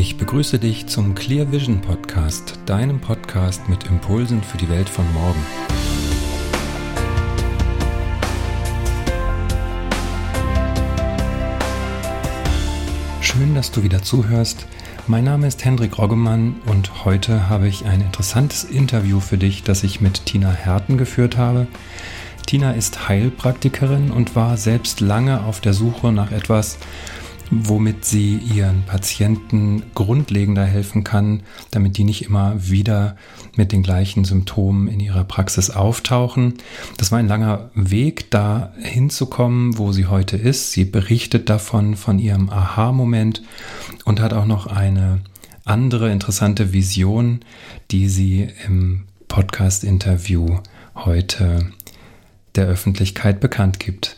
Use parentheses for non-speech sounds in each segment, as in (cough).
Ich begrüße dich zum Clear Vision Podcast, deinem Podcast mit Impulsen für die Welt von morgen. Schön, dass du wieder zuhörst. Mein Name ist Hendrik Roggemann und heute habe ich ein interessantes Interview für dich, das ich mit Tina Herten geführt habe. Tina ist Heilpraktikerin und war selbst lange auf der Suche nach etwas, womit sie ihren Patienten grundlegender helfen kann, damit die nicht immer wieder mit den gleichen Symptomen in ihrer Praxis auftauchen. Das war ein langer Weg, da hinzukommen, wo sie heute ist. Sie berichtet davon, von ihrem Aha-Moment und hat auch noch eine andere interessante Vision, die sie im Podcast-Interview heute der Öffentlichkeit bekannt gibt.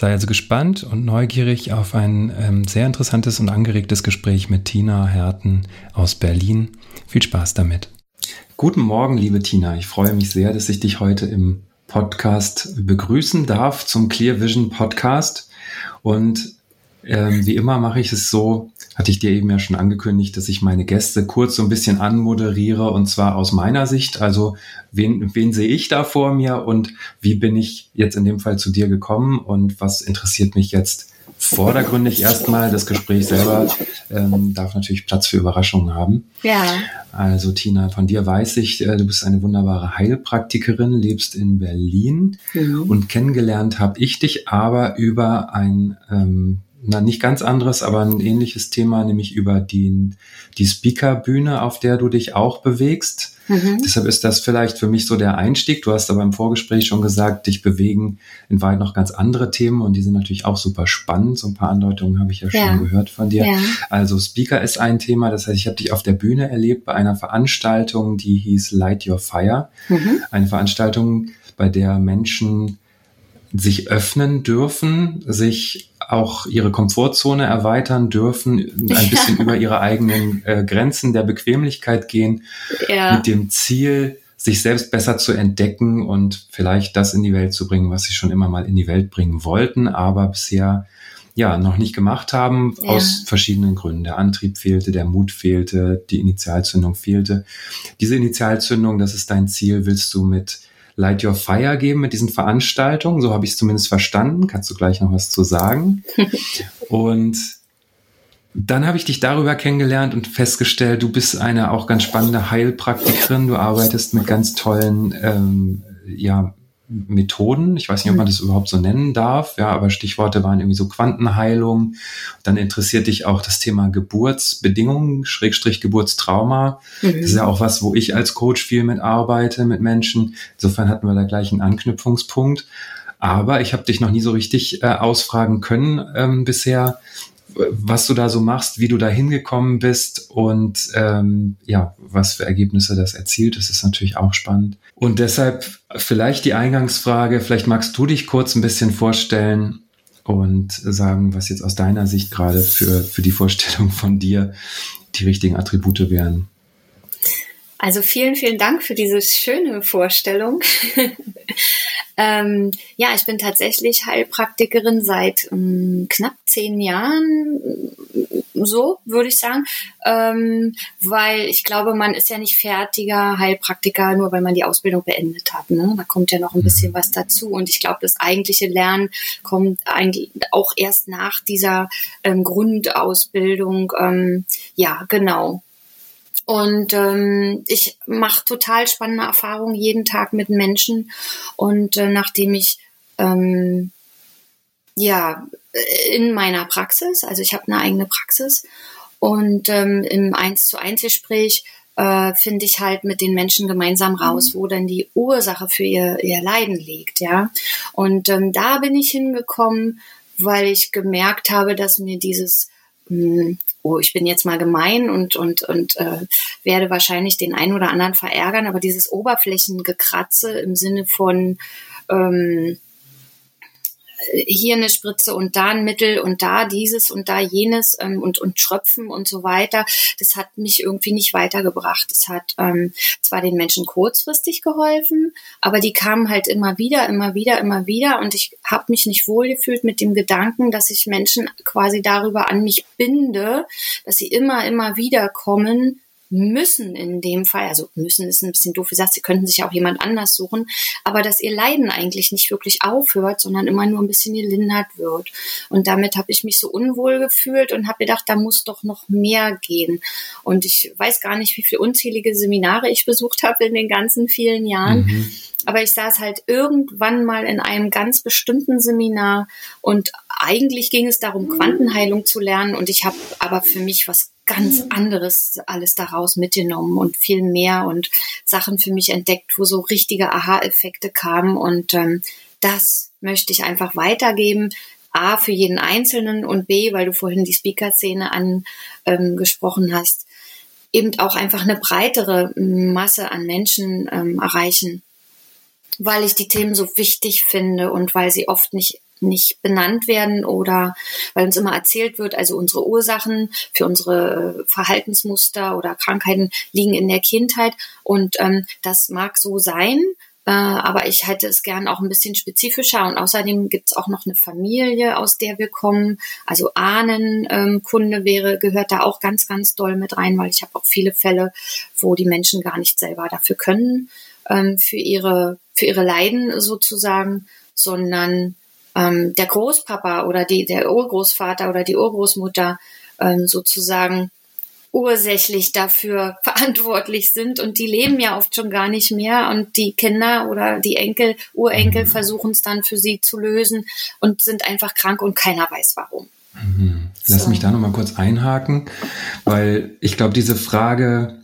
Sei also gespannt und neugierig auf ein ähm, sehr interessantes und angeregtes Gespräch mit Tina Herten aus Berlin. Viel Spaß damit. Guten Morgen, liebe Tina. Ich freue mich sehr, dass ich dich heute im Podcast begrüßen darf zum Clear Vision Podcast. Und ähm, wie immer mache ich es so, hatte ich dir eben ja schon angekündigt, dass ich meine Gäste kurz so ein bisschen anmoderiere und zwar aus meiner Sicht. Also wen, wen sehe ich da vor mir und wie bin ich jetzt in dem Fall zu dir gekommen und was interessiert mich jetzt vordergründig erstmal. Das Gespräch selber ähm, darf natürlich Platz für Überraschungen haben. Ja. Also Tina, von dir weiß ich, äh, du bist eine wunderbare Heilpraktikerin, lebst in Berlin mhm. und kennengelernt habe ich dich aber über ein ähm, na, nicht ganz anderes, aber ein ähnliches Thema, nämlich über die, die Speakerbühne, auf der du dich auch bewegst. Mhm. Deshalb ist das vielleicht für mich so der Einstieg. Du hast aber im Vorgespräch schon gesagt, dich bewegen in Wahrheit noch ganz andere Themen und die sind natürlich auch super spannend. So ein paar Andeutungen habe ich ja, ja. schon gehört von dir. Ja. Also Speaker ist ein Thema. Das heißt, ich habe dich auf der Bühne erlebt bei einer Veranstaltung, die hieß Light Your Fire. Mhm. Eine Veranstaltung, bei der Menschen sich öffnen dürfen, sich auch ihre Komfortzone erweitern dürfen, (laughs) ein ja. bisschen über ihre eigenen äh, Grenzen der Bequemlichkeit gehen, ja. mit dem Ziel, sich selbst besser zu entdecken und vielleicht das in die Welt zu bringen, was sie schon immer mal in die Welt bringen wollten, aber bisher ja noch nicht gemacht haben, ja. aus verschiedenen Gründen. Der Antrieb fehlte, der Mut fehlte, die Initialzündung fehlte. Diese Initialzündung, das ist dein Ziel, willst du mit Light Your Fire geben mit diesen Veranstaltungen. So habe ich es zumindest verstanden. Kannst du gleich noch was zu sagen? (laughs) und dann habe ich dich darüber kennengelernt und festgestellt, du bist eine auch ganz spannende Heilpraktikerin. Du arbeitest mit ganz tollen ähm, ja, Methoden. Ich weiß nicht, ob man das überhaupt so nennen darf. Ja, aber Stichworte waren irgendwie so Quantenheilung. Dann interessiert dich auch das Thema Geburtsbedingungen, Schrägstrich Geburtstrauma. Mhm. Das ist ja auch was, wo ich als Coach viel mit arbeite, mit Menschen. Insofern hatten wir da gleich einen Anknüpfungspunkt. Aber ich habe dich noch nie so richtig äh, ausfragen können ähm, bisher, was du da so machst, wie du da hingekommen bist und ähm, ja, was für Ergebnisse das erzielt. Das ist natürlich auch spannend. Und deshalb vielleicht die Eingangsfrage, vielleicht magst du dich kurz ein bisschen vorstellen und sagen, was jetzt aus deiner Sicht gerade für, für die Vorstellung von dir die richtigen Attribute wären. Also vielen, vielen Dank für diese schöne Vorstellung. (laughs) ähm, ja, ich bin tatsächlich Heilpraktikerin seit ähm, knapp zehn Jahren, so würde ich sagen, ähm, weil ich glaube, man ist ja nicht fertiger Heilpraktiker, nur weil man die Ausbildung beendet hat. Ne? Da kommt ja noch ein bisschen was dazu und ich glaube, das eigentliche Lernen kommt eigentlich auch erst nach dieser ähm, Grundausbildung. Ähm, ja, genau. Und ähm, ich mache total spannende Erfahrungen jeden Tag mit Menschen. Und äh, nachdem ich ähm, ja in meiner Praxis, also ich habe eine eigene Praxis und ähm, im Eins zu eins Gespräch äh, finde ich halt mit den Menschen gemeinsam raus, wo denn die Ursache für ihr, ihr Leiden liegt, ja. Und ähm, da bin ich hingekommen, weil ich gemerkt habe, dass mir dieses oh, ich bin jetzt mal gemein und, und, und äh, werde wahrscheinlich den einen oder anderen verärgern, aber dieses Oberflächengekratze im Sinne von ähm, hier eine Spritze und da ein Mittel und da dieses und da jenes ähm, und, und Schröpfen und so weiter. Das hat mich irgendwie nicht weitergebracht. Das hat ähm, zwar den Menschen kurzfristig geholfen, aber die kamen halt immer wieder, immer wieder, immer wieder und ich habe mich nicht wohlgefühlt mit dem Gedanken, dass ich Menschen quasi darüber an mich binde, dass sie immer, immer wieder kommen, müssen in dem Fall, also müssen ist ein bisschen doof gesagt, sie könnten sich auch jemand anders suchen, aber dass ihr Leiden eigentlich nicht wirklich aufhört, sondern immer nur ein bisschen gelindert wird. Und damit habe ich mich so unwohl gefühlt und habe gedacht, da muss doch noch mehr gehen. Und ich weiß gar nicht, wie viele unzählige Seminare ich besucht habe in den ganzen vielen Jahren. Mhm. Aber ich saß halt irgendwann mal in einem ganz bestimmten Seminar und eigentlich ging es darum, Quantenheilung zu lernen und ich habe aber für mich was ganz anderes alles daraus mitgenommen und viel mehr und Sachen für mich entdeckt, wo so richtige Aha-Effekte kamen und ähm, das möchte ich einfach weitergeben. A, für jeden Einzelnen und B, weil du vorhin die Speaker-Szene angesprochen ähm, hast, eben auch einfach eine breitere Masse an Menschen ähm, erreichen, weil ich die Themen so wichtig finde und weil sie oft nicht nicht benannt werden oder weil uns immer erzählt wird, also unsere Ursachen für unsere Verhaltensmuster oder Krankheiten liegen in der Kindheit. Und ähm, das mag so sein, äh, aber ich hätte es gern auch ein bisschen spezifischer. Und außerdem gibt es auch noch eine Familie, aus der wir kommen, also Ahnenkunde ähm, wäre gehört da auch ganz ganz doll mit rein, weil ich habe auch viele Fälle, wo die Menschen gar nicht selber dafür können ähm, für ihre für ihre Leiden sozusagen, sondern ähm, der Großpapa oder die, der Urgroßvater oder die Urgroßmutter ähm, sozusagen ursächlich dafür (laughs) verantwortlich sind und die leben ja oft schon gar nicht mehr und die Kinder oder die Enkel, Urenkel mhm. versuchen es dann für sie zu lösen und sind einfach krank und keiner weiß warum. Mhm. Lass so. mich da nochmal kurz einhaken, weil ich glaube, diese Frage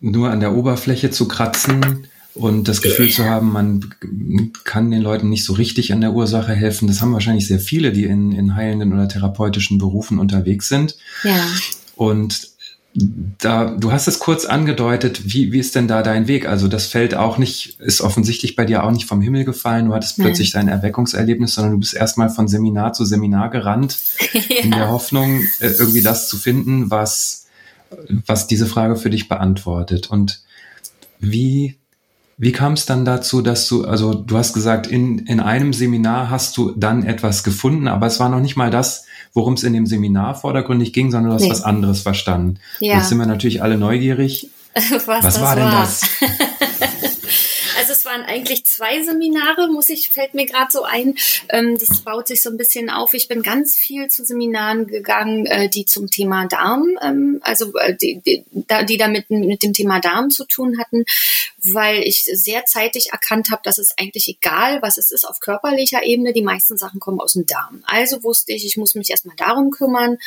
nur an der Oberfläche zu kratzen, und das Gefühl zu haben, man kann den Leuten nicht so richtig an der Ursache helfen. Das haben wahrscheinlich sehr viele, die in, in heilenden oder therapeutischen Berufen unterwegs sind. Ja. Und da, du hast es kurz angedeutet, wie, wie ist denn da dein Weg? Also das fällt auch nicht, ist offensichtlich bei dir auch nicht vom Himmel gefallen. Du hattest Nein. plötzlich dein Erweckungserlebnis, sondern du bist erstmal von Seminar zu Seminar gerannt, ja. (laughs) in der Hoffnung, äh, irgendwie das zu finden, was, was diese Frage für dich beantwortet. Und wie wie kam es dann dazu, dass du, also du hast gesagt, in, in einem Seminar hast du dann etwas gefunden, aber es war noch nicht mal das, worum es in dem Seminar vordergründig ging, sondern du hast nee. was anderes verstanden. Ja. Jetzt sind wir natürlich alle neugierig. (laughs) was, was war denn war. das? (laughs) Waren eigentlich zwei Seminare, muss ich, fällt mir gerade so ein. Ähm, das baut sich so ein bisschen auf. Ich bin ganz viel zu Seminaren gegangen, äh, die zum Thema Darm, ähm, also äh, die, die, die damit mit dem Thema Darm zu tun hatten, weil ich sehr zeitig erkannt habe, dass es eigentlich egal, was es ist auf körperlicher Ebene, die meisten Sachen kommen aus dem Darm. Also wusste ich, ich muss mich erstmal darum kümmern.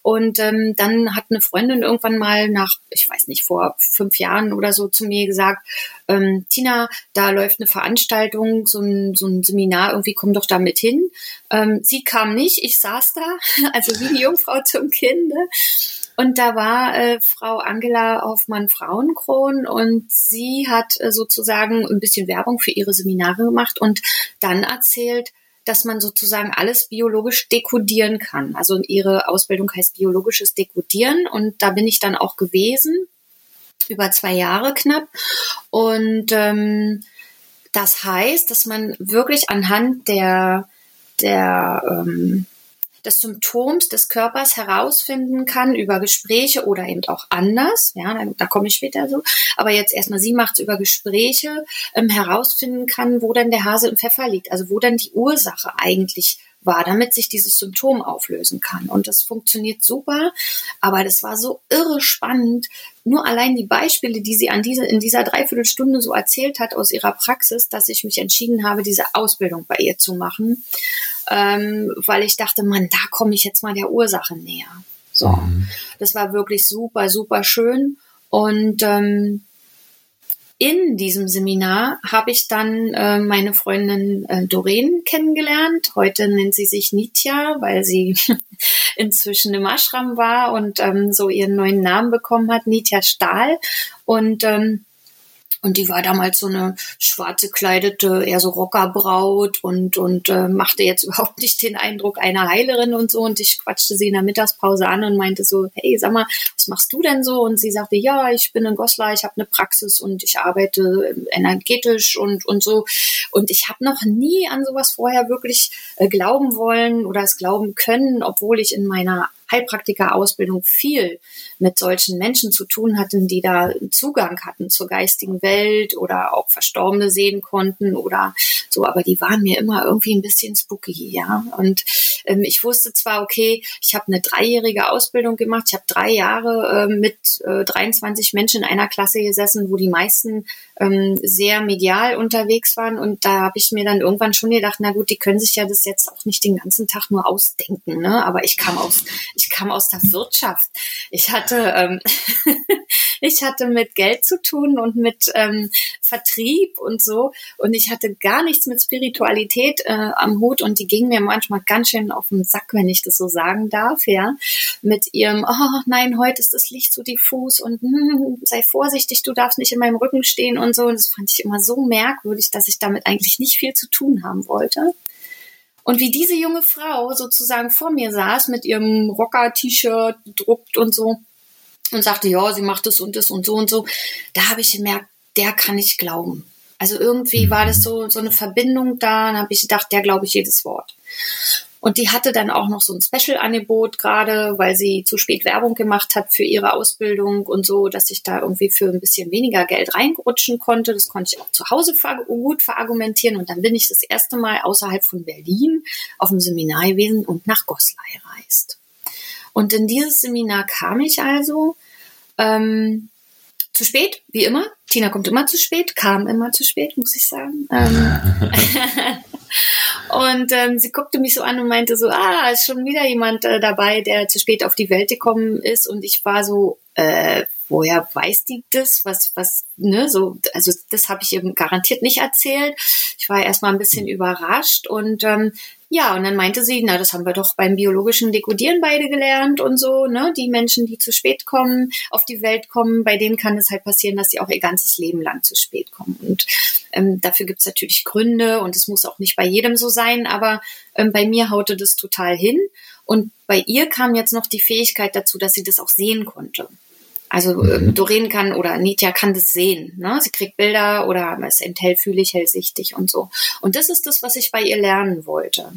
Und ähm, dann hat eine Freundin irgendwann mal nach, ich weiß nicht, vor fünf Jahren oder so zu mir gesagt, ähm, Tina, da läuft eine Veranstaltung, so ein, so ein Seminar, irgendwie komm doch da mit hin. Ähm, sie kam nicht, ich saß da, (laughs) also wie die Jungfrau zum Kinde. Und da war äh, Frau Angela Hoffmann Frauenkron und sie hat äh, sozusagen ein bisschen Werbung für ihre Seminare gemacht und dann erzählt, dass man sozusagen alles biologisch dekodieren kann. Also ihre Ausbildung heißt biologisches Dekodieren und da bin ich dann auch gewesen über zwei Jahre knapp. Und ähm, das heißt, dass man wirklich anhand der, der ähm, des Symptoms des Körpers herausfinden kann über Gespräche oder eben auch anders. Ja, da, da komme ich später so. Aber jetzt erstmal, sie macht es über Gespräche, ähm, herausfinden kann, wo denn der Hase im Pfeffer liegt. Also wo denn die Ursache eigentlich war, damit sich dieses Symptom auflösen kann. Und das funktioniert super, aber das war so irre spannend. Nur allein die Beispiele, die sie an diese, in dieser Dreiviertelstunde so erzählt hat aus ihrer Praxis, dass ich mich entschieden habe, diese Ausbildung bei ihr zu machen, ähm, weil ich dachte, man, da komme ich jetzt mal der Ursache näher. So, mhm. das war wirklich super, super schön. Und ähm, in diesem Seminar habe ich dann äh, meine Freundin äh, Doreen kennengelernt. Heute nennt sie sich Nitya, weil sie (laughs) inzwischen im Ashram war und ähm, so ihren neuen Namen bekommen hat, Nitya Stahl. Und ähm, und die war damals so eine schwarze kleidete, eher so Rockerbraut und, und äh, machte jetzt (laughs) überhaupt nicht den Eindruck einer Heilerin und so. Und ich quatschte sie in der Mittagspause an und meinte so, hey, sag mal, was machst du denn so? Und sie sagte, ja, ich bin in Goslar, ich habe eine Praxis und ich arbeite energetisch und, und so. Und ich habe noch nie an sowas vorher wirklich äh, glauben wollen oder es glauben können, obwohl ich in meiner Heilpraktika-Ausbildung viel mit solchen Menschen zu tun hatten, die da Zugang hatten zur geistigen Welt oder auch Verstorbene sehen konnten oder so, aber die waren mir immer irgendwie ein bisschen spooky, ja. Und ähm, ich wusste zwar, okay, ich habe eine dreijährige Ausbildung gemacht, ich habe drei Jahre äh, mit äh, 23 Menschen in einer Klasse gesessen, wo die meisten ähm, sehr medial unterwegs waren und da habe ich mir dann irgendwann schon gedacht, na gut, die können sich ja das jetzt auch nicht den ganzen Tag nur ausdenken, ne? Aber ich kam aus, ich kam aus der Wirtschaft. Ich hatte, ähm, (laughs) ich hatte mit Geld zu tun und mit ähm, Vertrieb und so und ich hatte gar nichts mit Spiritualität äh, am Hut und die ging mir manchmal ganz schön auf den Sack, wenn ich das so sagen darf, ja, mit ihrem, oh nein, heute ist das Licht so diffus und hm, sei vorsichtig, du darfst nicht in meinem Rücken stehen und so und das fand ich immer so merkwürdig, dass ich damit eigentlich nicht viel zu tun haben wollte. Und wie diese junge Frau sozusagen vor mir saß mit ihrem Rocker-T-Shirt druckt und so und sagte, ja, sie macht das und das und so und so, da habe ich gemerkt, der kann ich glauben. Also irgendwie war das so, so eine Verbindung da, und habe ich gedacht, der glaube ich jedes Wort. Und die hatte dann auch noch so ein Special-Angebot gerade, weil sie zu spät Werbung gemacht hat für ihre Ausbildung und so, dass ich da irgendwie für ein bisschen weniger Geld reinrutschen konnte. Das konnte ich auch zu Hause gut verargumentieren. Und dann bin ich das erste Mal außerhalb von Berlin auf dem Seminar gewesen und nach Goslar gereist. Und in dieses Seminar kam ich also ähm, zu spät, wie immer. Tina kommt immer zu spät, kam immer zu spät, muss ich sagen. Ähm, (laughs) (laughs) Und ähm, sie guckte mich so an und meinte so, ah, ist schon wieder jemand äh, dabei, der zu spät auf die Welt gekommen ist. Und ich war so, äh, woher weiß die das? Was, was, ne, so, also das habe ich eben garantiert nicht erzählt. Ich war erstmal ein bisschen überrascht und ähm, ja, und dann meinte sie, na, das haben wir doch beim biologischen Dekodieren beide gelernt und so, ne? Die Menschen, die zu spät kommen, auf die Welt kommen, bei denen kann es halt passieren, dass sie auch ihr ganzes Leben lang zu spät kommen. Und ähm, dafür gibt's natürlich Gründe und es muss auch nicht bei jedem so sein, aber ähm, bei mir haute das total hin. Und bei ihr kam jetzt noch die Fähigkeit dazu, dass sie das auch sehen konnte. Also äh, mhm. Doreen kann oder Nitya kann das sehen. Ne? Sie kriegt Bilder oder ist eben hellfühlig, hellsichtig und so. Und das ist das, was ich bei ihr lernen wollte.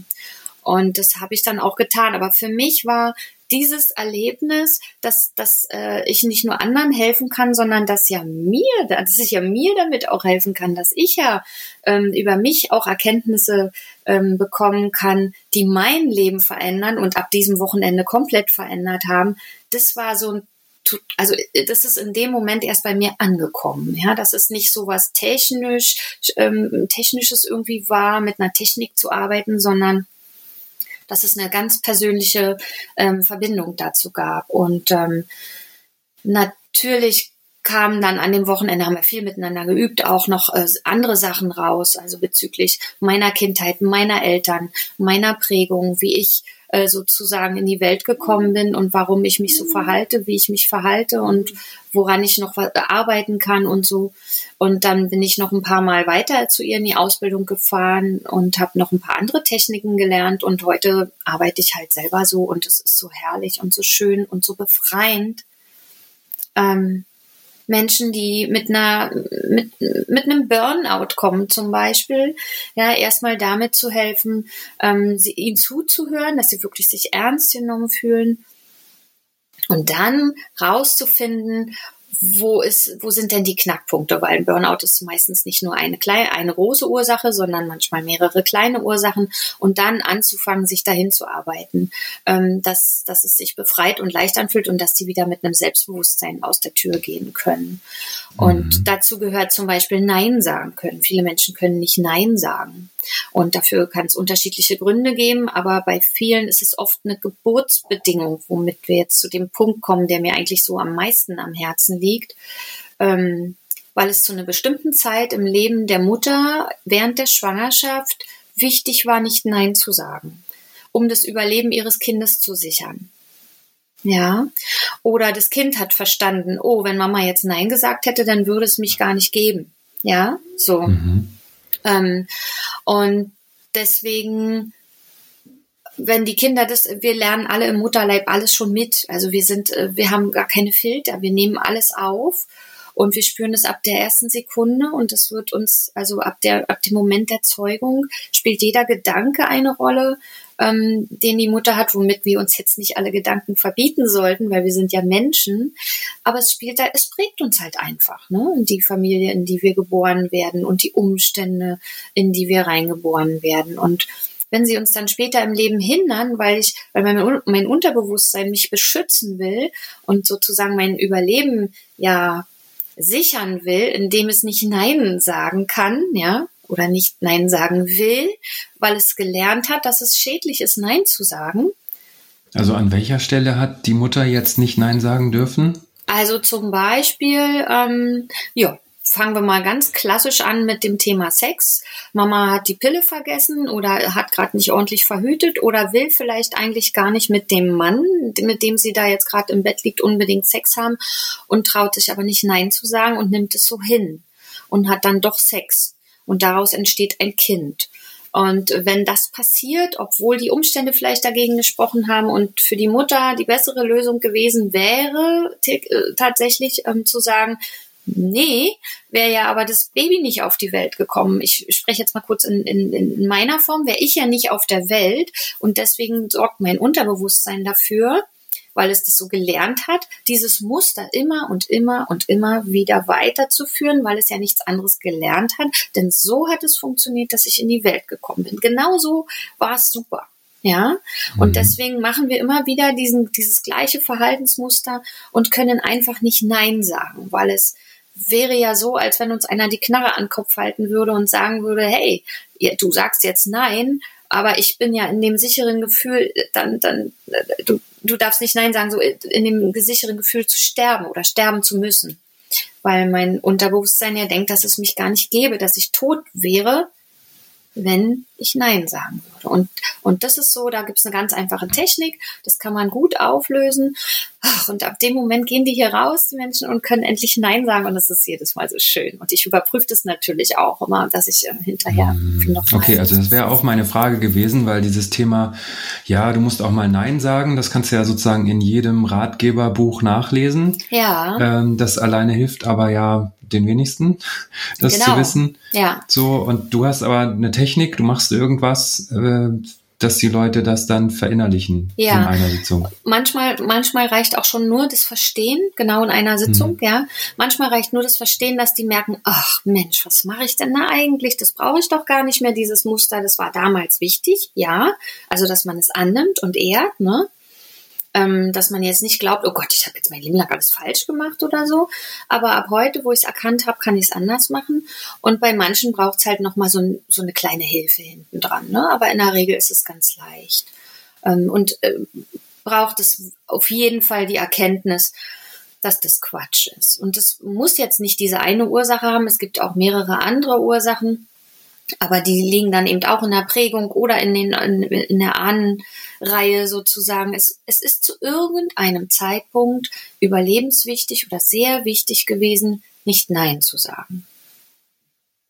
Und das habe ich dann auch getan. Aber für mich war dieses Erlebnis, dass, dass äh, ich nicht nur anderen helfen kann, sondern dass ja mir, dass ich ja mir damit auch helfen kann, dass ich ja ähm, über mich auch Erkenntnisse ähm, bekommen kann, die mein Leben verändern und ab diesem Wochenende komplett verändert haben. Das war so ein also äh, das ist in dem Moment erst bei mir angekommen. Ja, dass es nicht so was technisch, ähm, technisches irgendwie war, mit einer Technik zu arbeiten, sondern dass es eine ganz persönliche ähm, Verbindung dazu gab. Und ähm, natürlich kamen dann an dem Wochenende, haben wir viel miteinander geübt, auch noch äh, andere Sachen raus, also bezüglich meiner Kindheit, meiner Eltern, meiner Prägung, wie ich äh, sozusagen in die Welt gekommen bin und warum ich mich so verhalte, wie ich mich verhalte und woran ich noch arbeiten kann und so. Und dann bin ich noch ein paar Mal weiter zu ihr in die Ausbildung gefahren und habe noch ein paar andere Techniken gelernt und heute arbeite ich halt selber so und es ist so herrlich und so schön und so befreiend. Ähm, Menschen, die mit einer, mit, mit einem Burnout kommen zum Beispiel, ja, erstmal damit zu helfen, ähm, sie, ihnen zuzuhören, dass sie wirklich sich ernst genommen fühlen. Und dann rauszufinden, wo ist, wo sind denn die Knackpunkte? Weil ein Burnout ist meistens nicht nur eine kleine, eine große Ursache, sondern manchmal mehrere kleine Ursachen und dann anzufangen, sich dahin zu arbeiten, ähm, dass, dass es sich befreit und leicht anfühlt und dass sie wieder mit einem Selbstbewusstsein aus der Tür gehen können. Und mhm. dazu gehört zum Beispiel Nein sagen können. Viele Menschen können nicht Nein sagen. Und dafür kann es unterschiedliche Gründe geben, aber bei vielen ist es oft eine Geburtsbedingung, womit wir jetzt zu dem Punkt kommen, der mir eigentlich so am meisten am Herzen liegt. Ähm, weil es zu einer bestimmten Zeit im Leben der Mutter während der Schwangerschaft wichtig war, nicht Nein zu sagen, um das Überleben ihres Kindes zu sichern. Ja. Oder das Kind hat verstanden, oh, wenn Mama jetzt Nein gesagt hätte, dann würde es mich gar nicht geben. Ja, so. Mhm. Ähm, und deswegen, wenn die Kinder das, wir lernen alle im Mutterleib alles schon mit. Also wir sind, äh, wir haben gar keine Filter, wir nehmen alles auf und wir spüren es ab der ersten Sekunde und es wird uns, also ab der, ab dem Moment der Zeugung spielt jeder Gedanke eine Rolle, ähm, den die Mutter hat, womit wir uns jetzt nicht alle Gedanken verbieten sollten, weil wir sind ja Menschen. Aber es spielt da, es prägt uns halt einfach, ne? Die Familie, in die wir geboren werden und die Umstände, in die wir reingeboren werden. Und wenn sie uns dann später im Leben hindern, weil ich, weil mein, mein Unterbewusstsein mich beschützen will und sozusagen mein Überleben ja sichern will, indem es nicht Nein sagen kann, ja, oder nicht Nein sagen will, weil es gelernt hat, dass es schädlich ist, Nein zu sagen. Also an welcher Stelle hat die Mutter jetzt nicht Nein sagen dürfen? Also zum Beispiel, ähm, ja, fangen wir mal ganz klassisch an mit dem Thema Sex. Mama hat die Pille vergessen oder hat gerade nicht ordentlich verhütet oder will vielleicht eigentlich gar nicht mit dem Mann, mit dem sie da jetzt gerade im Bett liegt, unbedingt Sex haben und traut sich aber nicht Nein zu sagen und nimmt es so hin und hat dann doch Sex. Und daraus entsteht ein Kind. Und wenn das passiert, obwohl die Umstände vielleicht dagegen gesprochen haben und für die Mutter die bessere Lösung gewesen wäre, äh, tatsächlich ähm, zu sagen, Nee, wäre ja aber das Baby nicht auf die Welt gekommen. Ich spreche jetzt mal kurz in, in, in meiner Form, wäre ich ja nicht auf der Welt und deswegen sorgt mein Unterbewusstsein dafür, weil es das so gelernt hat, dieses Muster immer und immer und immer wieder weiterzuführen, weil es ja nichts anderes gelernt hat. Denn so hat es funktioniert, dass ich in die Welt gekommen bin. Genauso war es super. Ja, und mhm. deswegen machen wir immer wieder diesen, dieses gleiche Verhaltensmuster und können einfach nicht Nein sagen, weil es wäre ja so, als wenn uns einer die Knarre an den Kopf halten würde und sagen würde, hey, du sagst jetzt nein, aber ich bin ja in dem sicheren Gefühl, dann, dann, du, du darfst nicht nein sagen, so in dem sicheren Gefühl zu sterben oder sterben zu müssen. Weil mein Unterbewusstsein ja denkt, dass es mich gar nicht gäbe, dass ich tot wäre, wenn ich Nein sagen würde. Und, und das ist so, da gibt es eine ganz einfache Technik, das kann man gut auflösen. Ach, und ab dem Moment gehen die hier raus, die Menschen, und können endlich Nein sagen. Und das ist jedes Mal so schön. Und ich überprüfe das natürlich auch immer, dass ich äh, hinterher hm. noch Okay, also das wäre auch meine Frage gewesen, weil dieses Thema, ja, du musst auch mal Nein sagen, das kannst du ja sozusagen in jedem Ratgeberbuch nachlesen. Ja. Ähm, das alleine hilft aber ja den wenigsten, das genau. zu wissen. Ja. So, und du hast aber eine Technik, du machst irgendwas, äh, dass die Leute das dann verinnerlichen ja. in einer Sitzung. Manchmal, manchmal reicht auch schon nur das Verstehen, genau in einer Sitzung, mhm. ja. Manchmal reicht nur das Verstehen, dass die merken, ach Mensch, was mache ich denn da eigentlich? Das brauche ich doch gar nicht mehr, dieses Muster, das war damals wichtig, ja. Also, dass man es annimmt und ehrt, ne? Ähm, dass man jetzt nicht glaubt, oh Gott, ich habe jetzt mein Leben lang alles falsch gemacht oder so. Aber ab heute, wo ich es erkannt habe, kann ich es anders machen. Und bei manchen braucht es halt nochmal so, so eine kleine Hilfe hinten dran. Ne? Aber in der Regel ist es ganz leicht. Ähm, und äh, braucht es auf jeden Fall die Erkenntnis, dass das Quatsch ist. Und das muss jetzt nicht diese eine Ursache haben. Es gibt auch mehrere andere Ursachen. Aber die liegen dann eben auch in der Prägung oder in, den, in, in der Ahnenreihe sozusagen. Es, es ist zu irgendeinem Zeitpunkt überlebenswichtig oder sehr wichtig gewesen, nicht Nein zu sagen.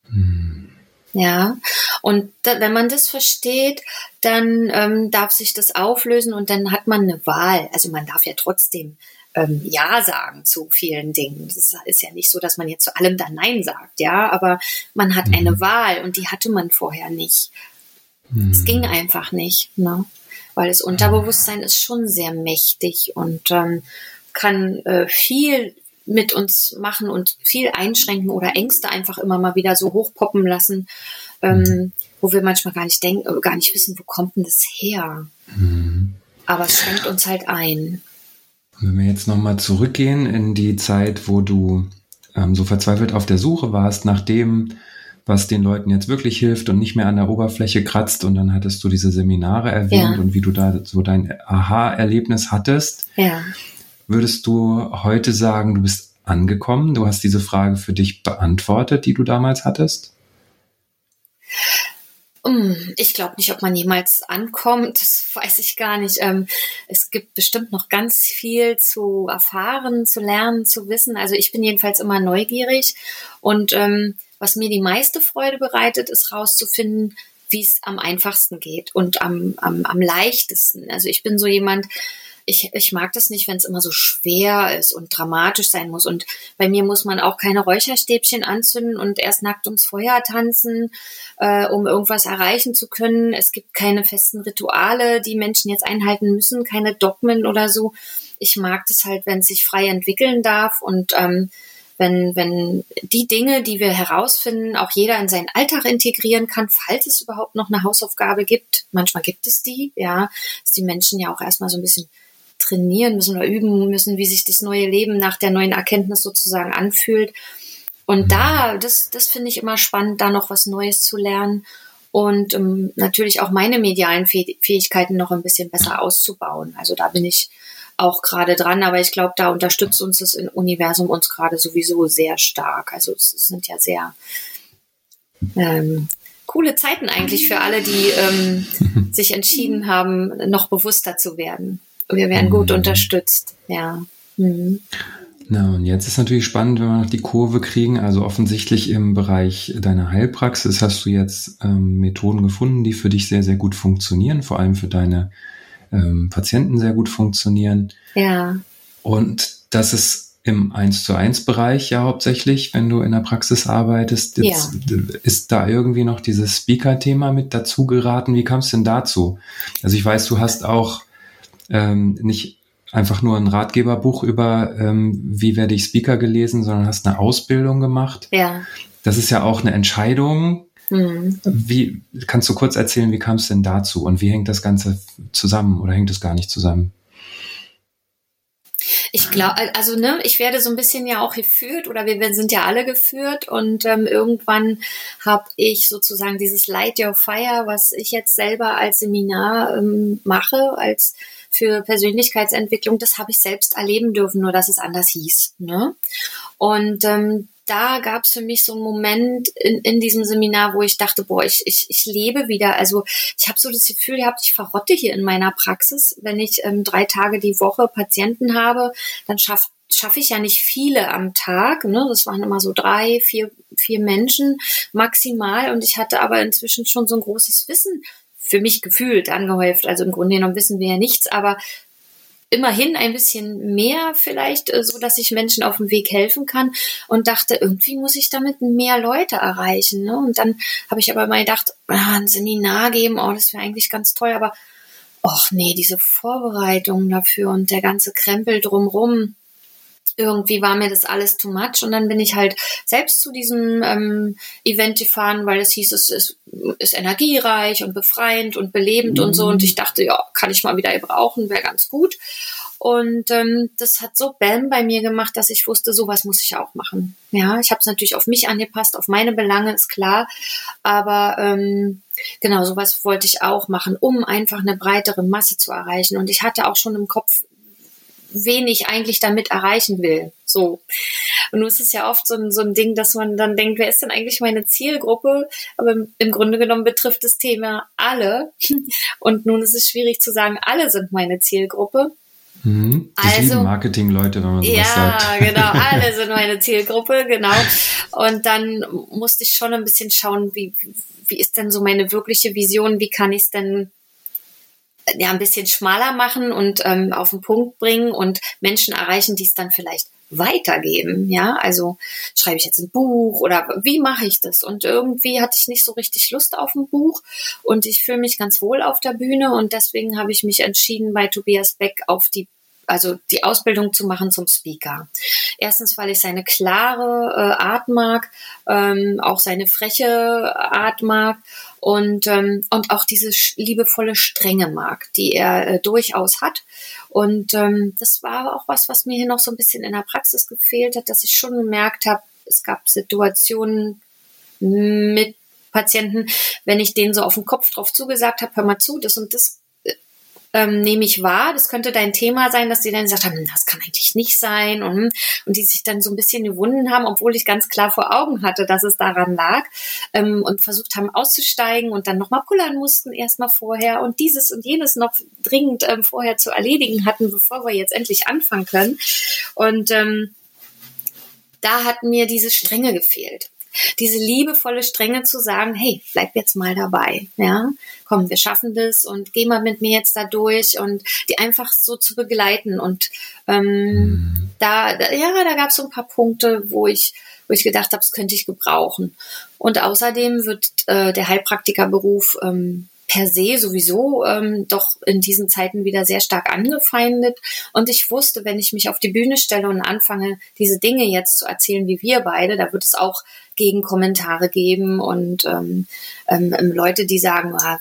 Hm. Ja, und da, wenn man das versteht, dann ähm, darf sich das auflösen und dann hat man eine Wahl. Also man darf ja trotzdem ähm, Ja sagen zu vielen Dingen. Das ist ja nicht so, dass man jetzt zu allem dann Nein sagt, ja, aber man hat mhm. eine Wahl und die hatte man vorher nicht. Es mhm. ging einfach nicht, ne? Weil das Unterbewusstsein ist schon sehr mächtig und ähm, kann äh, viel mit uns machen und viel einschränken oder Ängste einfach immer mal wieder so hochpoppen lassen, ähm, mhm. wo wir manchmal gar nicht denken, gar nicht wissen, wo kommt denn das her? Mhm. Aber es schränkt uns halt ein. Wenn wir jetzt nochmal zurückgehen in die Zeit, wo du ähm, so verzweifelt auf der Suche warst nach dem, was den Leuten jetzt wirklich hilft und nicht mehr an der Oberfläche kratzt und dann hattest du diese Seminare erwähnt ja. und wie du da so dein Aha-Erlebnis hattest. Ja. Würdest du heute sagen, du bist angekommen? Du hast diese Frage für dich beantwortet, die du damals hattest? Hm, ich glaube nicht, ob man jemals ankommt. Das weiß ich gar nicht. Ähm, es gibt bestimmt noch ganz viel zu erfahren, zu lernen, zu wissen. Also ich bin jedenfalls immer neugierig. Und ähm, was mir die meiste Freude bereitet, ist rauszufinden, wie es am einfachsten geht und am, am, am leichtesten. Also ich bin so jemand, ich, ich mag das nicht, wenn es immer so schwer ist und dramatisch sein muss. Und bei mir muss man auch keine Räucherstäbchen anzünden und erst nackt ums Feuer tanzen, äh, um irgendwas erreichen zu können. Es gibt keine festen Rituale, die Menschen jetzt einhalten müssen, keine Dogmen oder so. Ich mag das halt, wenn es sich frei entwickeln darf und ähm, wenn, wenn die Dinge, die wir herausfinden, auch jeder in seinen Alltag integrieren kann, falls es überhaupt noch eine Hausaufgabe gibt. Manchmal gibt es die, ja, dass die Menschen ja auch erstmal so ein bisschen trainieren müssen oder üben müssen, wie sich das neue Leben nach der neuen Erkenntnis sozusagen anfühlt. Und da, das, das finde ich immer spannend, da noch was Neues zu lernen und um, natürlich auch meine medialen Fähigkeiten noch ein bisschen besser auszubauen. Also da bin ich auch gerade dran, aber ich glaube, da unterstützt uns das Universum uns gerade sowieso sehr stark. Also es sind ja sehr ähm, coole Zeiten eigentlich für alle, die ähm, (laughs) sich entschieden haben, noch bewusster zu werden. Wir werden gut mhm. unterstützt, ja. Mhm. Na, und jetzt ist natürlich spannend, wenn wir noch die Kurve kriegen. Also offensichtlich im Bereich deiner Heilpraxis hast du jetzt ähm, Methoden gefunden, die für dich sehr, sehr gut funktionieren, vor allem für deine ähm, Patienten sehr gut funktionieren. Ja. Und das ist im 1 zu 1 Bereich ja hauptsächlich, wenn du in der Praxis arbeitest. Jetzt ja. Ist da irgendwie noch dieses Speaker-Thema mit dazu geraten? Wie kam es denn dazu? Also ich weiß, du hast auch ähm, nicht einfach nur ein Ratgeberbuch über ähm, wie werde ich Speaker gelesen, sondern hast eine Ausbildung gemacht. Ja. Das ist ja auch eine Entscheidung, Mhm. Wie kannst du kurz erzählen, wie kam es denn dazu und wie hängt das Ganze zusammen oder hängt es gar nicht zusammen? Ich glaube, also ne, ich werde so ein bisschen ja auch geführt oder wir, wir sind ja alle geführt und ähm, irgendwann habe ich sozusagen dieses Light Your Fire, was ich jetzt selber als Seminar ähm, mache, als für Persönlichkeitsentwicklung, das habe ich selbst erleben dürfen, nur dass es anders hieß. Ne? Und ähm, da gab es für mich so einen Moment in, in diesem Seminar, wo ich dachte, boah, ich, ich, ich lebe wieder. Also ich habe so das Gefühl gehabt, ich verrotte hier in meiner Praxis. Wenn ich ähm, drei Tage die Woche Patienten habe, dann schafft schaffe ich ja nicht viele am Tag. Ne? Das waren immer so drei, vier, vier Menschen maximal. Und ich hatte aber inzwischen schon so ein großes Wissen für mich gefühlt angehäuft. Also im Grunde genommen wissen wir ja nichts, aber immerhin ein bisschen mehr vielleicht, äh, so dass ich Menschen auf dem Weg helfen kann und dachte, irgendwie muss ich damit mehr Leute erreichen. Ne? Und dann habe ich aber mal gedacht, ah, ein Seminar geben, oh, das wäre eigentlich ganz toll, aber ach nee, diese Vorbereitungen dafür und der ganze Krempel drumrum, irgendwie war mir das alles too much und dann bin ich halt selbst zu diesem ähm, Event gefahren, weil es hieß, es ist, ist energiereich und befreiend und belebend mhm. und so und ich dachte, ja, kann ich mal wieder gebrauchen, wäre ganz gut. Und ähm, das hat so Bam bei mir gemacht, dass ich wusste, sowas muss ich auch machen. Ja, ich habe es natürlich auf mich angepasst, auf meine Belange, ist klar. Aber ähm, genau, sowas wollte ich auch machen, um einfach eine breitere Masse zu erreichen. Und ich hatte auch schon im Kopf, wen ich eigentlich damit erreichen will. So. Und nun ist es ja oft so ein, so ein Ding, dass man dann denkt, wer ist denn eigentlich meine Zielgruppe? Aber im, im Grunde genommen betrifft das Thema alle. (laughs) Und nun ist es schwierig zu sagen, alle sind meine Zielgruppe. Mhm. Also Marketing-Leute, wenn man sowas ja, sagt. Ja, genau, (laughs) alle sind meine Zielgruppe, genau. Und dann musste ich schon ein bisschen schauen, wie, wie ist denn so meine wirkliche Vision, wie kann ich es denn ja ein bisschen schmaler machen und ähm, auf den Punkt bringen und Menschen erreichen, die es dann vielleicht weitergeben. Ja, also schreibe ich jetzt ein Buch oder wie mache ich das? Und irgendwie hatte ich nicht so richtig Lust auf ein Buch und ich fühle mich ganz wohl auf der Bühne und deswegen habe ich mich entschieden, bei Tobias Beck auf die also die Ausbildung zu machen zum Speaker. Erstens, weil ich seine klare äh, Art mag, ähm, auch seine freche Art mag und, ähm, und auch diese liebevolle Strenge mag, die er äh, durchaus hat. Und ähm, das war auch was, was mir hier noch so ein bisschen in der Praxis gefehlt hat, dass ich schon gemerkt habe, es gab Situationen mit Patienten, wenn ich denen so auf den Kopf drauf zugesagt habe, hör mal zu, das und das ähm, nehme ich wahr, das könnte dein Thema sein, dass die dann gesagt haben, das kann eigentlich nicht sein und, und die sich dann so ein bisschen gewunden haben, obwohl ich ganz klar vor Augen hatte, dass es daran lag ähm, und versucht haben auszusteigen und dann nochmal pullern mussten erstmal vorher und dieses und jenes noch dringend ähm, vorher zu erledigen hatten, bevor wir jetzt endlich anfangen können und ähm, da hat mir diese Strenge gefehlt. Diese liebevolle Strenge zu sagen, hey, bleib jetzt mal dabei, ja, komm, wir schaffen das und geh mal mit mir jetzt da durch und die einfach so zu begleiten und ähm, mhm. da, da, ja, da gab es so ein paar Punkte, wo ich wo ich gedacht habe, das könnte ich gebrauchen. Und außerdem wird äh, der Heilpraktikerberuf ähm, per se sowieso ähm, doch in diesen Zeiten wieder sehr stark angefeindet. Und ich wusste, wenn ich mich auf die Bühne stelle und anfange, diese Dinge jetzt zu erzählen, wie wir beide, da wird es auch Gegenkommentare geben und ähm, ähm, Leute, die sagen, ah,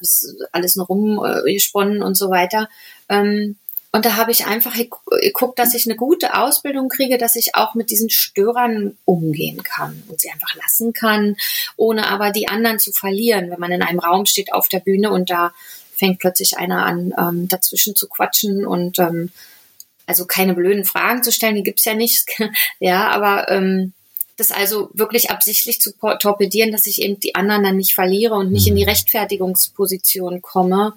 alles nur rumgesponnen und so weiter. Ähm, und da habe ich einfach geguckt, dass ich eine gute Ausbildung kriege, dass ich auch mit diesen Störern umgehen kann und sie einfach lassen kann, ohne aber die anderen zu verlieren. Wenn man in einem Raum steht auf der Bühne und da fängt plötzlich einer an, ähm, dazwischen zu quatschen und ähm, also keine blöden Fragen zu stellen, die gibt's ja nicht. (laughs) ja, aber ähm, das also wirklich absichtlich zu torpedieren, dass ich eben die anderen dann nicht verliere und nicht in die mhm. Rechtfertigungsposition komme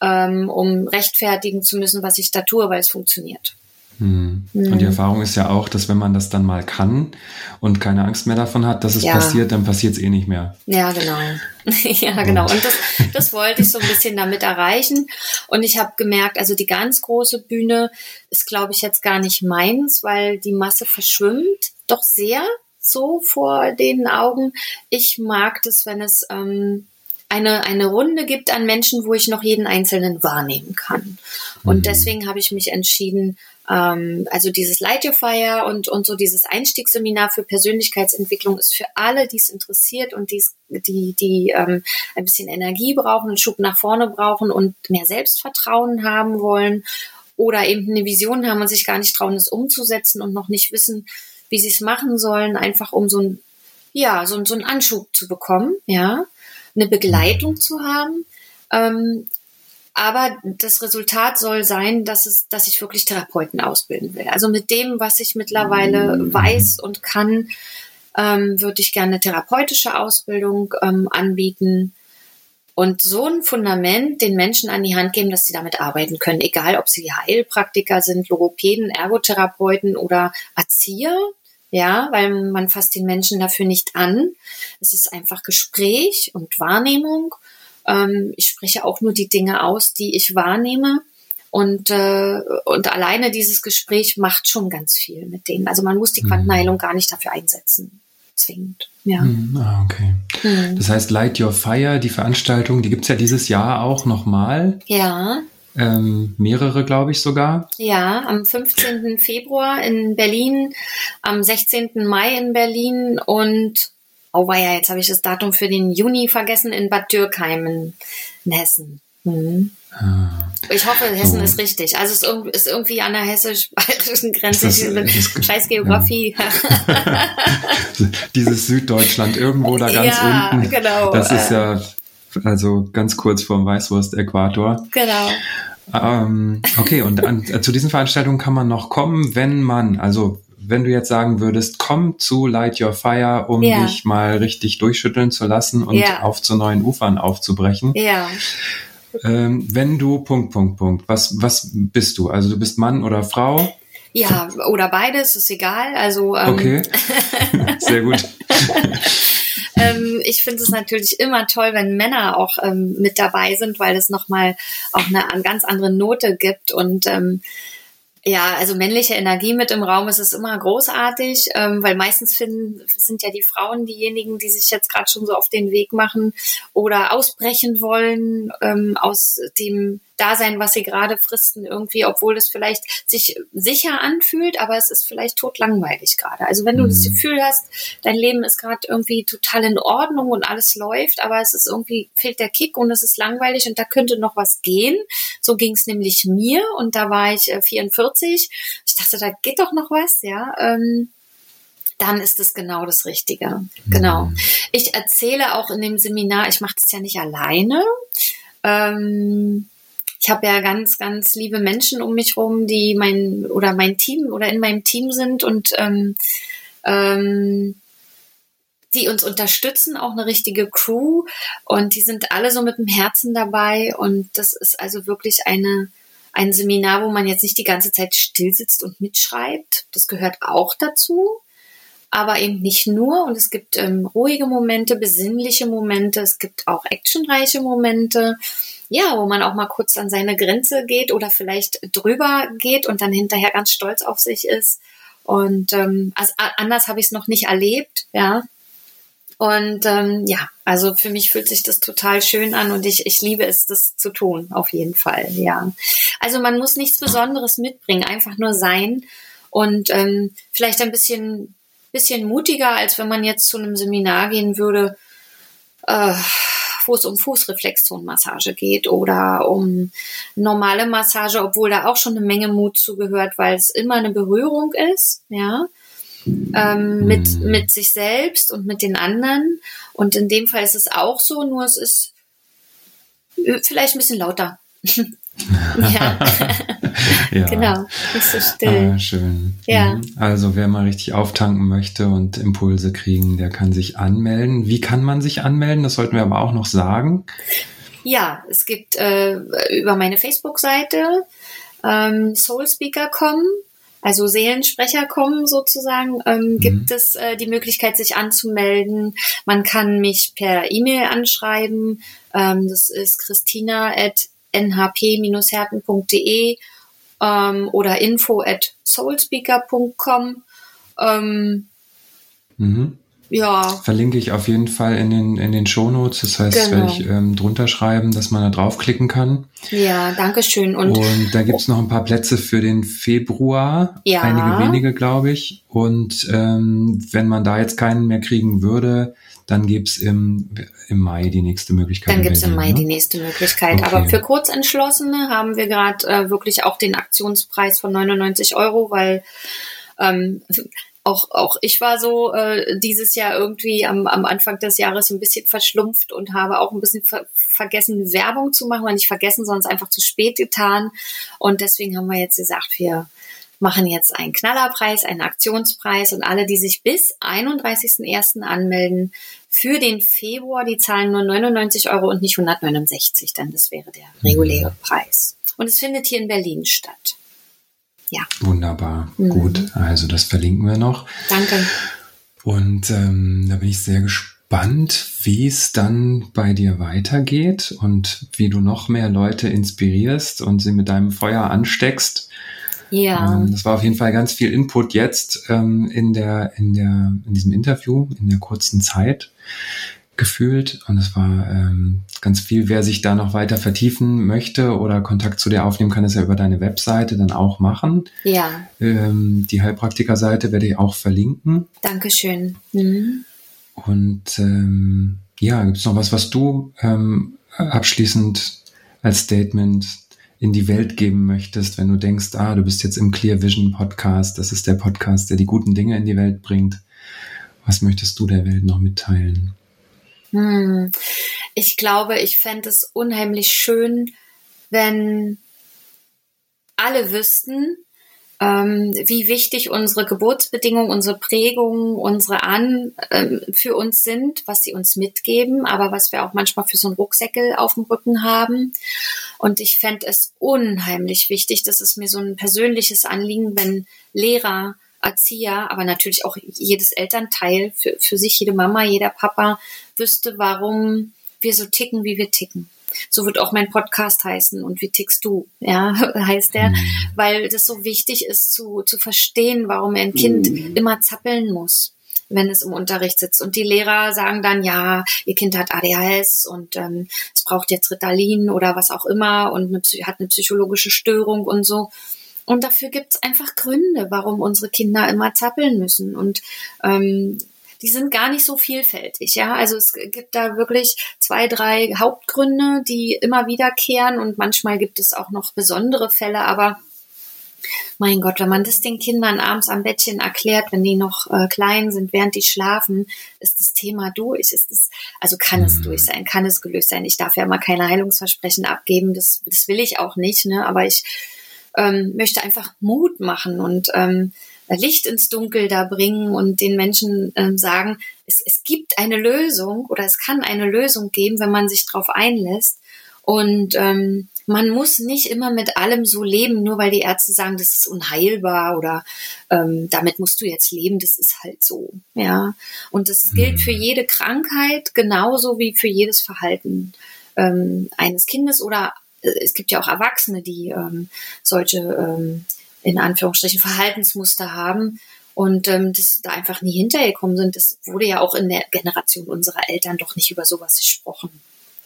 ähm, um rechtfertigen zu müssen, was ich da tue, weil es funktioniert. Hm. Und die Erfahrung ist ja auch, dass wenn man das dann mal kann und keine Angst mehr davon hat, dass es ja. passiert, dann passiert es eh nicht mehr. Ja, genau. (laughs) ja, genau. Und das, das wollte ich so ein bisschen damit erreichen. Und ich habe gemerkt, also die ganz große Bühne ist, glaube ich, jetzt gar nicht meins, weil die Masse verschwimmt doch sehr so vor den Augen. Ich mag das, wenn es ähm, eine, eine Runde gibt an Menschen, wo ich noch jeden Einzelnen wahrnehmen kann. Und mhm. deswegen habe ich mich entschieden, ähm, also dieses Light Your Fire und, und so dieses Einstiegsseminar für Persönlichkeitsentwicklung ist für alle, die es interessiert und die's, die, die ähm, ein bisschen Energie brauchen, einen Schub nach vorne brauchen und mehr Selbstvertrauen haben wollen oder eben eine Vision haben und sich gar nicht trauen, es umzusetzen und noch nicht wissen, wie sie es machen sollen, einfach um so ein ja, so, so einen Anschub zu bekommen, ja eine Begleitung zu haben. Ähm, aber das Resultat soll sein, dass es, dass ich wirklich Therapeuten ausbilden will. Also mit dem, was ich mittlerweile weiß und kann, ähm, würde ich gerne eine therapeutische Ausbildung ähm, anbieten und so ein Fundament den Menschen an die Hand geben, dass sie damit arbeiten können, egal ob sie Heilpraktiker sind, Logopäden, Ergotherapeuten oder Erzieher ja, weil man fasst den Menschen dafür nicht an. Es ist einfach Gespräch und Wahrnehmung. Ähm, ich spreche auch nur die Dinge aus, die ich wahrnehme. Und, äh, und alleine dieses Gespräch macht schon ganz viel mit denen. Also man muss die mhm. Quantenheilung gar nicht dafür einsetzen. Zwingend. Ja. Mhm. Ah, okay. Mhm. Das heißt, Light Your Fire, die Veranstaltung, die gibt's ja dieses Jahr auch nochmal. Ja. Ähm, mehrere, glaube ich sogar. Ja, am 15. Februar in Berlin, am 16. Mai in Berlin und, oh ja, jetzt habe ich das Datum für den Juni vergessen, in Bad Dürkheim in, in Hessen. Mhm. Ah. Ich hoffe, Hessen so. ist richtig. Also es ist, irgendwie an der hessisch-bayerischen Grenze. Das, ist, Scheiß Geografie. Ja. (laughs) Dieses Süddeutschland irgendwo da (laughs) ganz ja, unten. Genau. Das ist ja also ganz kurz vorm Weißwurst-Äquator. Genau. Ähm, okay, und an, äh, zu diesen Veranstaltungen kann man noch kommen, wenn man, also wenn du jetzt sagen würdest, komm zu Light Your Fire, um ja. dich mal richtig durchschütteln zu lassen und ja. auf zu neuen Ufern aufzubrechen. Ja. Ähm, wenn du Punkt, Punkt, Punkt, was, was bist du? Also du bist Mann oder Frau? Ja, oder beides, ist egal. Also ähm, okay, (laughs) sehr gut. (laughs) ähm, ich finde es natürlich immer toll, wenn Männer auch ähm, mit dabei sind, weil es nochmal auch eine, eine ganz andere Note gibt. Und ähm, ja, also männliche Energie mit im Raum ist es immer großartig, ähm, weil meistens finden, sind ja die Frauen diejenigen, die sich jetzt gerade schon so auf den Weg machen oder ausbrechen wollen ähm, aus dem Dasein, was sie gerade fristen, irgendwie, obwohl es vielleicht sich sicher anfühlt, aber es ist vielleicht totlangweilig gerade. Also wenn du mhm. das Gefühl hast, dein Leben ist gerade irgendwie total in Ordnung und alles läuft, aber es ist irgendwie, fehlt der Kick und es ist langweilig und da könnte noch was gehen. So ging es nämlich mir und da war ich äh, 44. Ich dachte, da geht doch noch was, ja. Ähm, dann ist es genau das Richtige. Genau. Mhm. Ich erzähle auch in dem Seminar, ich mache das ja nicht alleine. Ähm, ich habe ja ganz, ganz liebe Menschen um mich rum, die mein oder mein Team oder in meinem Team sind und ähm, ähm, die uns unterstützen, auch eine richtige Crew und die sind alle so mit dem Herzen dabei und das ist also wirklich eine ein Seminar, wo man jetzt nicht die ganze Zeit still sitzt und mitschreibt. Das gehört auch dazu. aber eben nicht nur. Und es gibt ähm, ruhige Momente, besinnliche Momente, es gibt auch actionreiche Momente. Ja, wo man auch mal kurz an seine Grenze geht oder vielleicht drüber geht und dann hinterher ganz stolz auf sich ist. Und ähm, also anders habe ich es noch nicht erlebt, ja. Und ähm, ja, also für mich fühlt sich das total schön an und ich, ich liebe es, das zu tun, auf jeden Fall, ja. Also man muss nichts Besonderes mitbringen, einfach nur sein und ähm, vielleicht ein bisschen bisschen mutiger, als wenn man jetzt zu einem Seminar gehen würde, äh, wo es um Fußreflexzonenmassage geht oder um normale Massage, obwohl da auch schon eine Menge Mut zugehört, weil es immer eine Berührung ist, ja, ähm, mit, mhm. mit sich selbst und mit den anderen. Und in dem Fall ist es auch so, nur es ist äh, vielleicht ein bisschen lauter. (laughs) ja. (laughs) ja. Genau, nicht so still. Ah, schön. Ja. Mhm. Also wer mal richtig auftanken möchte und Impulse kriegen, der kann sich anmelden. Wie kann man sich anmelden? Das sollten wir aber auch noch sagen. Ja, es gibt äh, über meine Facebook-Seite ähm, Soulspeaker.com, also Seelensprecher kommen sozusagen, ähm, mhm. gibt es äh, die Möglichkeit, sich anzumelden. Man kann mich per E-Mail anschreiben. Ähm, das ist christina at nhp-herten.de ähm, oder info at soulspeaker.com. Ähm, mhm. Ja. Verlinke ich auf jeden Fall in den, in den Shownotes. Das heißt, genau. werde ich ähm, drunter schreiben, dass man da draufklicken kann. Ja, danke schön. Und, und da gibt's noch ein paar Plätze für den Februar. Ja. Einige wenige, glaube ich. Und ähm, wenn man da jetzt keinen mehr kriegen würde, dann gibt's im, im Mai die nächste Möglichkeit. Dann gibt's im Mai ne? die nächste Möglichkeit. Okay. Aber für Kurzentschlossene haben wir gerade äh, wirklich auch den Aktionspreis von 99 Euro, weil ähm, auch, auch ich war so äh, dieses Jahr irgendwie am, am Anfang des Jahres ein bisschen verschlumpft und habe auch ein bisschen ver vergessen, Werbung zu machen, nicht vergessen, sondern es einfach zu spät getan. Und deswegen haben wir jetzt gesagt, wir machen jetzt einen Knallerpreis, einen Aktionspreis und alle, die sich bis 31.01. anmelden für den Februar, die zahlen nur 99 Euro und nicht 169, denn das wäre der reguläre Preis. Und es findet hier in Berlin statt. Ja. Wunderbar. Mhm. Gut. Also das verlinken wir noch. Danke. Und ähm, da bin ich sehr gespannt, wie es dann bei dir weitergeht und wie du noch mehr Leute inspirierst und sie mit deinem Feuer ansteckst. Ja. Ähm, das war auf jeden Fall ganz viel Input jetzt ähm, in der in der in diesem Interview in der kurzen Zeit gefühlt und es war ähm, ganz viel. Wer sich da noch weiter vertiefen möchte oder Kontakt zu dir aufnehmen kann, ist ja über deine Webseite dann auch machen. Ja. Ähm, die Heilpraktiker-Seite werde ich auch verlinken. Dankeschön. Mhm. Und ähm, ja, gibt es noch was, was du abschließend als Statement in die Welt geben möchtest, wenn du denkst, ah, du bist jetzt im Clear Vision Podcast, das ist der Podcast, der die guten Dinge in die Welt bringt. Was möchtest du der Welt noch mitteilen? Hm. Ich glaube, ich fände es unheimlich schön, wenn alle wüssten, ähm, wie wichtig unsere Geburtsbedingungen, unsere Prägungen, unsere An ähm, für uns sind, was sie uns mitgeben, aber was wir auch manchmal für so einen Rucksäckel auf dem Rücken haben. Und ich fände es unheimlich wichtig, das ist mir so ein persönliches Anliegen, wenn Lehrer Erzieher, aber natürlich auch jedes Elternteil für, für sich, jede Mama, jeder Papa wüsste, warum wir so ticken, wie wir ticken. So wird auch mein Podcast heißen. Und wie tickst du? Ja, (laughs) heißt der, mhm. weil das so wichtig ist zu, zu verstehen, warum ein Kind mhm. immer zappeln muss wenn es im Unterricht sitzt. Und die Lehrer sagen dann, ja, ihr Kind hat ADHS und ähm, es braucht jetzt Ritalin oder was auch immer und eine, hat eine psychologische Störung und so. Und dafür gibt es einfach Gründe, warum unsere Kinder immer zappeln müssen. Und ähm, die sind gar nicht so vielfältig, ja. Also es gibt da wirklich zwei, drei Hauptgründe, die immer wiederkehren und manchmal gibt es auch noch besondere Fälle, aber mein Gott, wenn man das den Kindern abends am Bettchen erklärt, wenn die noch äh, klein sind, während die schlafen, ist das Thema durch. Ist es, also kann es mhm. durch sein, kann es gelöst sein. Ich darf ja immer keine Heilungsversprechen abgeben, das, das will ich auch nicht, ne? Aber ich ähm, möchte einfach Mut machen und ähm, Licht ins Dunkel da bringen und den Menschen ähm, sagen, es, es gibt eine Lösung oder es kann eine Lösung geben, wenn man sich darauf einlässt. Und ähm, man muss nicht immer mit allem so leben, nur weil die Ärzte sagen, das ist unheilbar oder ähm, damit musst du jetzt leben, das ist halt so. Ja. Und das gilt für mhm. jede Krankheit genauso wie für jedes Verhalten ähm, eines Kindes oder äh, es gibt ja auch Erwachsene, die ähm, solche ähm, in Anführungsstrichen Verhaltensmuster haben und ähm, das da einfach nie hintergekommen sind. Das wurde ja auch in der Generation unserer Eltern doch nicht über sowas gesprochen.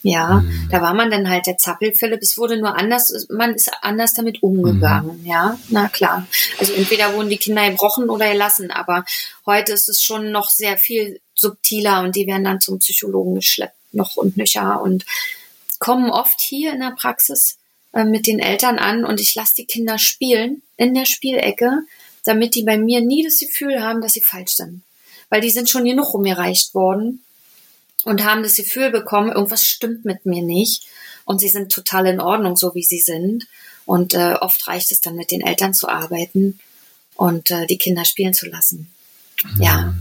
Ja, mhm. da war man dann halt der Zappel-Philipp. Es wurde nur anders, man ist anders damit umgegangen. Mhm. Ja, na klar. Also entweder wurden die Kinder gebrochen oder gelassen, aber heute ist es schon noch sehr viel subtiler und die werden dann zum Psychologen geschleppt, noch und nöcher und kommen oft hier in der Praxis äh, mit den Eltern an und ich lasse die Kinder spielen in der Spielecke damit die bei mir nie das Gefühl haben, dass sie falsch sind. Weil die sind schon genug umgereicht worden und haben das Gefühl bekommen, irgendwas stimmt mit mir nicht und sie sind total in Ordnung, so wie sie sind. Und äh, oft reicht es dann, mit den Eltern zu arbeiten und äh, die Kinder spielen zu lassen. Ja.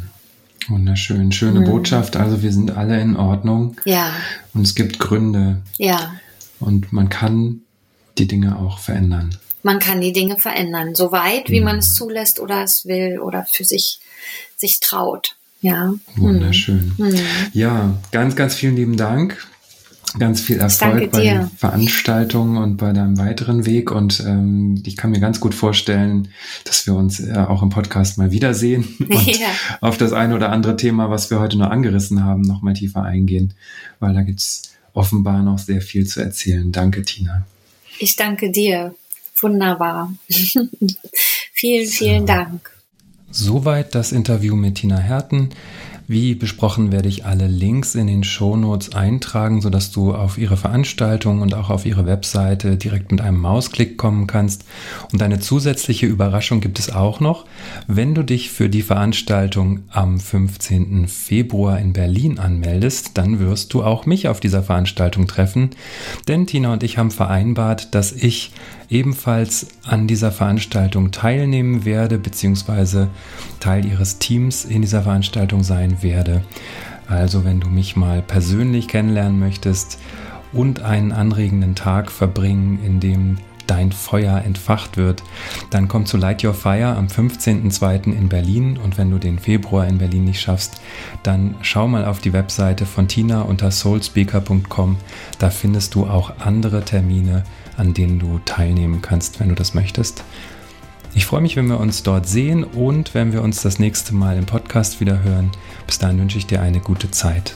Wunderschön. Schöne mhm. Botschaft. Also wir sind alle in Ordnung. Ja. Und es gibt Gründe. Ja. Und man kann die Dinge auch verändern man kann die Dinge verändern, so weit, wie man es mhm. zulässt oder es will oder für sich sich traut. Ja. Wunderschön. Mhm. Ja, ganz, ganz vielen lieben Dank. Ganz viel Erfolg bei den Veranstaltungen und bei deinem weiteren Weg. Und ähm, ich kann mir ganz gut vorstellen, dass wir uns äh, auch im Podcast mal wiedersehen (laughs) und ja. auf das eine oder andere Thema, was wir heute nur angerissen haben, noch mal tiefer eingehen, weil da gibt's offenbar noch sehr viel zu erzählen. Danke, Tina. Ich danke dir wunderbar. (laughs) vielen, vielen Dank. Soweit das Interview mit Tina Herten. Wie besprochen werde ich alle Links in den Shownotes eintragen, sodass du auf ihre Veranstaltung und auch auf ihre Webseite direkt mit einem Mausklick kommen kannst. Und eine zusätzliche Überraschung gibt es auch noch. Wenn du dich für die Veranstaltung am 15. Februar in Berlin anmeldest, dann wirst du auch mich auf dieser Veranstaltung treffen. Denn Tina und ich haben vereinbart, dass ich ebenfalls an dieser Veranstaltung teilnehmen werde, beziehungsweise Teil ihres Teams in dieser Veranstaltung sein werde. Also wenn du mich mal persönlich kennenlernen möchtest und einen anregenden Tag verbringen, in dem dein Feuer entfacht wird, dann komm zu Light Your Fire am 15.02. in Berlin und wenn du den Februar in Berlin nicht schaffst, dann schau mal auf die Webseite von Tina unter soulspeaker.com. Da findest du auch andere Termine an denen du teilnehmen kannst, wenn du das möchtest. Ich freue mich, wenn wir uns dort sehen und wenn wir uns das nächste Mal im Podcast wieder hören. Bis dahin wünsche ich dir eine gute Zeit.